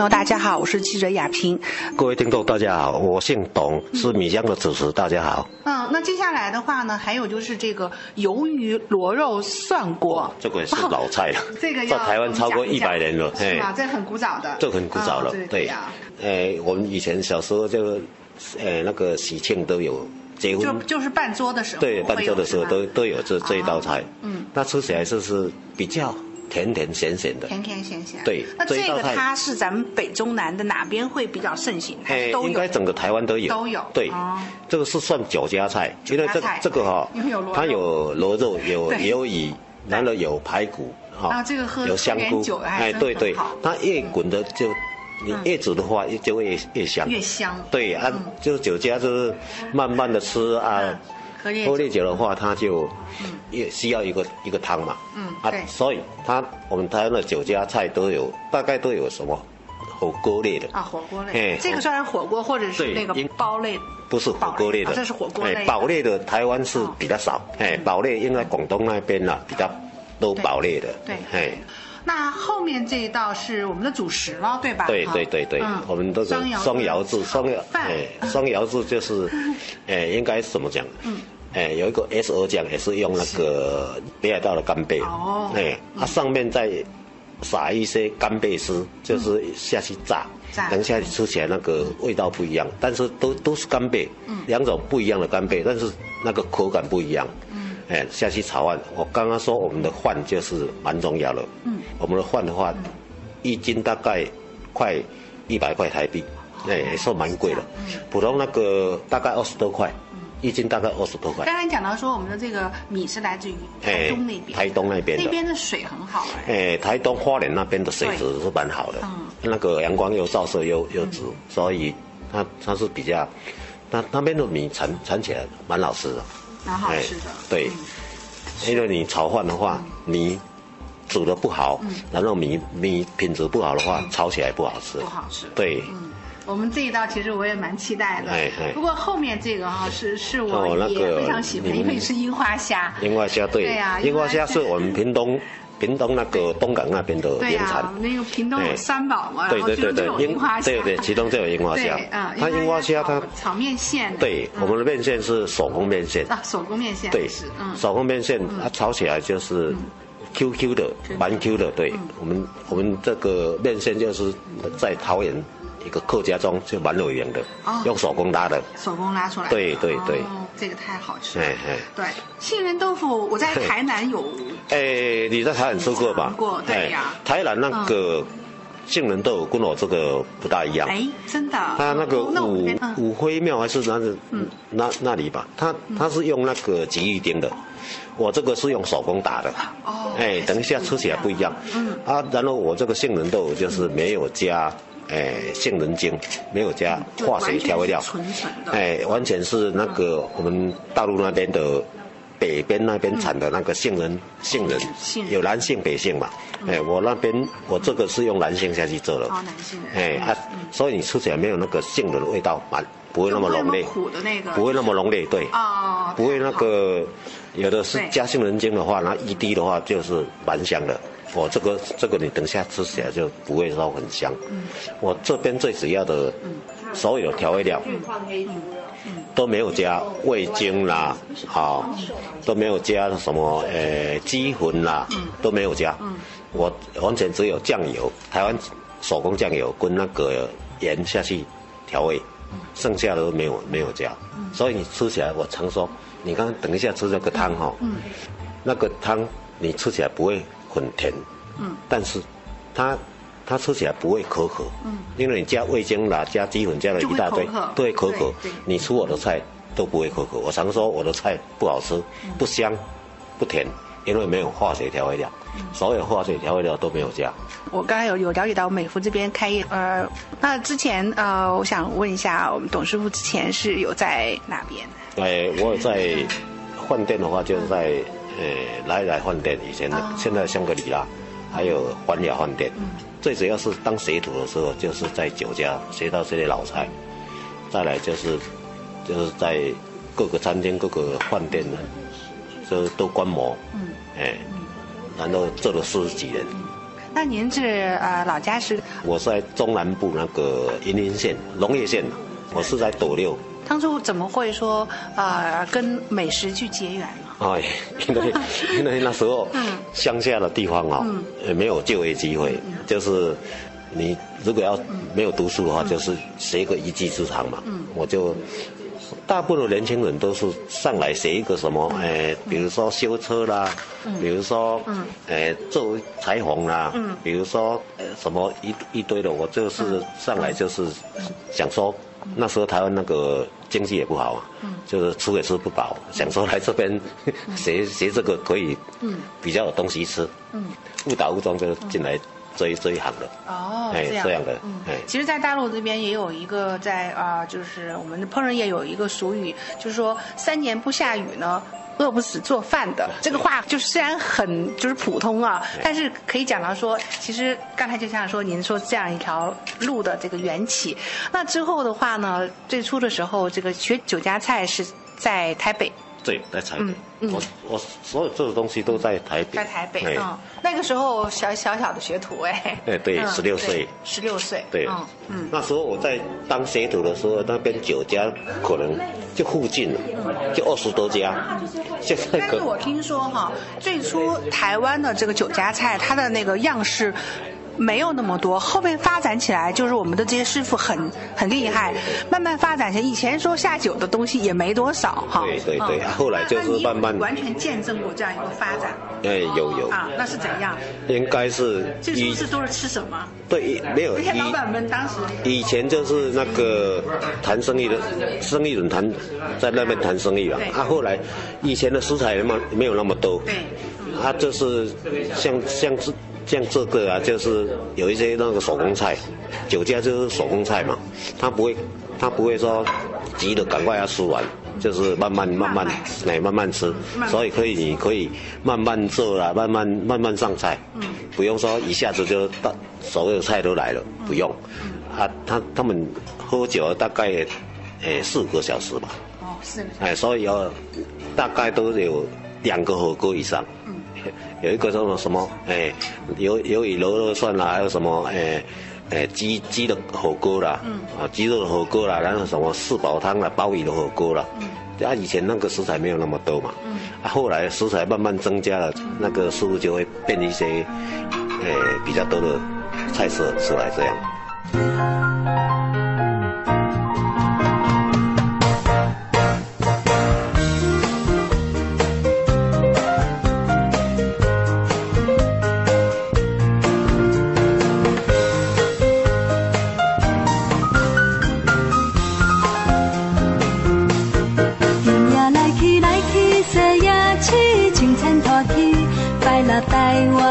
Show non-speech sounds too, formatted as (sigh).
朋友，大家好，我是记者雅萍。各位听众，大家好，我姓董，是米江的主持。大家好。嗯，那接下来的话呢，还有就是这个鱿鱼螺肉蒜锅，这个是老菜了。(laughs) 这个在台湾超过一百年了，是吧？这很古早的。这很古早了，对呀。哎，我们以前小时候就，呃，那个喜庆都有结婚，就就是办桌的时候，对，办桌的时候都都有这这一道菜。嗯，那吃起来就是比较。甜甜咸咸的，甜甜咸咸。对，那这个它是咱们北中南的哪边会比较盛行？哎，应该整个台湾都有。都有。对，这个是算酒家菜，因为这这个哈，它有螺肉，有鱿鱼，然后有排骨，哈，这个喝有香菇，哎，对对，它越滚的就，你越煮的话就会越香。越香。对啊，就是酒家就是慢慢的吃啊。喝烈酒的话，它就也需要一个一个汤嘛。嗯，啊，所以它我们台湾的酒家菜都有，大概都有什么火锅类的啊，火锅类。哎，这个算是火锅或者是那个煲类？不是火锅类的，这是火锅类。煲类的台湾是比较少，哎，煲类应该广东那边呢比较多煲类的。对，哎。那后面这一道是我们的主食了，对吧？对对对对，我们都是双窑制，双窑，哎，双窑制就是，(laughs) 哎，应该怎么讲？嗯，哎，有一个 S 二酱也是用那个北海道的干贝，哦，哎，它上面再撒一些干贝丝，就是下去炸，等下吃起来那个味道不一样，但是都都是干贝，两种不一样的干贝，但是那个口感不一样。哎，下去炒饭，我刚刚说我们的饭就是蛮重要的。嗯，我们的饭的话，一斤大概快一百块台币，哎，也算蛮贵的。普通那个大概二十多块，一斤大概二十多块。刚才讲到说我们的这个米是来自于台东那边，台东那边那边的水很好哎。哎，台东花莲那边的水质是蛮好的，嗯，那个阳光又照射又又直，所以它它是比较，那那边的米产产起来蛮好吃的。蛮好吃的，对，因为你炒饭的话，米煮的不好，然后米米品质不好的话，炒起来不好吃。不好吃。对。嗯，我们这一道其实我也蛮期待的。哎哎。不过后面这个哈是是我也非常喜欢，因为是樱花虾。樱花虾对。对呀。樱花虾是我们屏东。屏东那个东港那边的原产，那个屏东有三宝嘛，对对对对，樱花虾，对对，其中就有樱花虾。嗯，它樱花虾它炒面线，对，我们的面线是手工面线。啊，手工面线，对，嗯，手工面线它炒起来就是 Q Q 的，蛮 Q 的。对，我们我们这个面线就是在桃园。一个客家庄就蛮有名的，用手工拉的，手工拉出来。对对对，这个太好吃了。哎哎，对，杏仁豆腐我在台南有。哎，你在台南吃过吧？过，对呀。台南那个杏仁豆腐跟我这个不大一样。哎，真的。它那个五五灰庙还是哪是那那里吧？它它是用那个吉利丁的，我这个是用手工打的。哦。哎，等一下吃起来不一样。嗯。啊，然后我这个杏仁豆腐就是没有加。哎，杏仁精没有加化学调味料，哎，完全是那个我们大陆那边的北边那边产的那个杏仁，杏仁有南杏北杏嘛，哎，我那边我这个是用南杏下去做的，哦，南杏，哎，啊，所以你吃起来没有那个杏仁的味道，蛮不会那么浓烈，苦的那个，不会那么浓烈，对，哦，不会那个有的是加杏仁精的话，那一滴的话就是蛮香的。我这个这个你等下吃起来就不会说很香。嗯，我这边最主要的，所有调味料，都没有加味精啦，好，都没有加什么呃鸡魂啦，都没有加。嗯，我完全只有酱油，台湾手工酱油跟那个盐下去调味，剩下的都没有没有加。所以你吃起来，我常说，你刚等一下吃这个汤哈，那个汤你吃起来不会。很甜，嗯，但是它它吃起来不会可可，嗯，因为你加味精啦，加鸡粉，加了一大堆，都会可可。你吃我的菜都不会可可。我常说我的菜不好吃，不香，不甜，因为没有化学调味料，所有化学调味料都没有加。我刚才有有了解到美孚这边开业，呃，那之前呃，我想问一下，我们董师傅之前是有在哪边？哎，我在饭店的话，就是在。呃，来来饭店以前的，现在香格里拉，还有环雅饭店。最主要是当学徒的时候，就是在酒家学到这些老菜。再来就是，就是在各个餐厅、各个饭店呢，就都观摩。嗯。哎，然后做了四十几年。那您是呃老家是？我是在中南部那个云林县农业县，我是在斗六。当初怎么会说啊跟美食去结缘呢？哎，(laughs) 因为 (laughs) 因为那时候乡下的地方啊，也没有就业机会，就是你如果要没有读书的话，就是学一个一技之长嘛。我就大部分的年轻人都是上来学一个什么，哎，比如说修车啦，比如说哎做裁缝啦，比如说什么一一堆的，我就是上来就是想说。那时候台湾那个经济也不好啊，就是吃也吃不饱，想说来这边 (laughs) 学学这个可以，比较有东西吃，误打误撞就进来这一这一行的。哦，哎这样的。嗯哎，其实，在大陆这边也有一个在啊，就是我们的烹饪业有一个俗语，就是说三年不下雨呢。饿不死做饭的这个话，就是虽然很就是普通啊，但是可以讲到说，其实刚才就像说您说这样一条路的这个缘起，那之后的话呢，最初的时候这个学酒家菜是在台北。对，在台北嗯。我我所有做的东西都在台北。在台北，嗯，那个时候小小小的学徒哎。哎，对，十六岁。十六岁。对，嗯，那时候我在当学徒的时候，那边酒家可能就附近了，就二十多家。现在。但是我听说哈，最初台湾的这个酒家菜，它的那个样式。没有那么多，后面发展起来就是我们的这些师傅很很厉害，慢慢发展起来。以前说下酒的东西也没多少哈。对对对，后来就是慢慢完全见证过这样一个发展。哎，有有啊，那是怎样？应该是这是不是都是吃什么？对，没有。那些老板们当时以前就是那个谈生意的生意人谈在那边谈生意了。啊，后来以前的食材那么没有那么多。对。啊，就是像像是。像这个啊，就是有一些那个手工菜，酒家就是手工菜嘛，他不会，他不会说急的赶快要吃完，就是慢慢慢慢来慢慢吃，所以可以你可以慢慢做啦，慢慢慢慢上菜，不用说一下子就到所有菜都来了，不用，啊，他他们喝酒大概诶四个小时吧，哦是，哎，所以要大概都有两个火锅以上。(laughs) 有一个叫做什么？哎，有有鱼螺肉蒜啦，还有什么？哎，哎，鸡鸡的火锅啦，啊，鸡肉的火锅啦，然后什么四宝汤啦，鲍鱼的火锅啦。啊，以前那个食材没有那么多嘛。啊，后来食材慢慢增加了，那个师傅就会变一些，哎，比较多的菜色出来这样。带我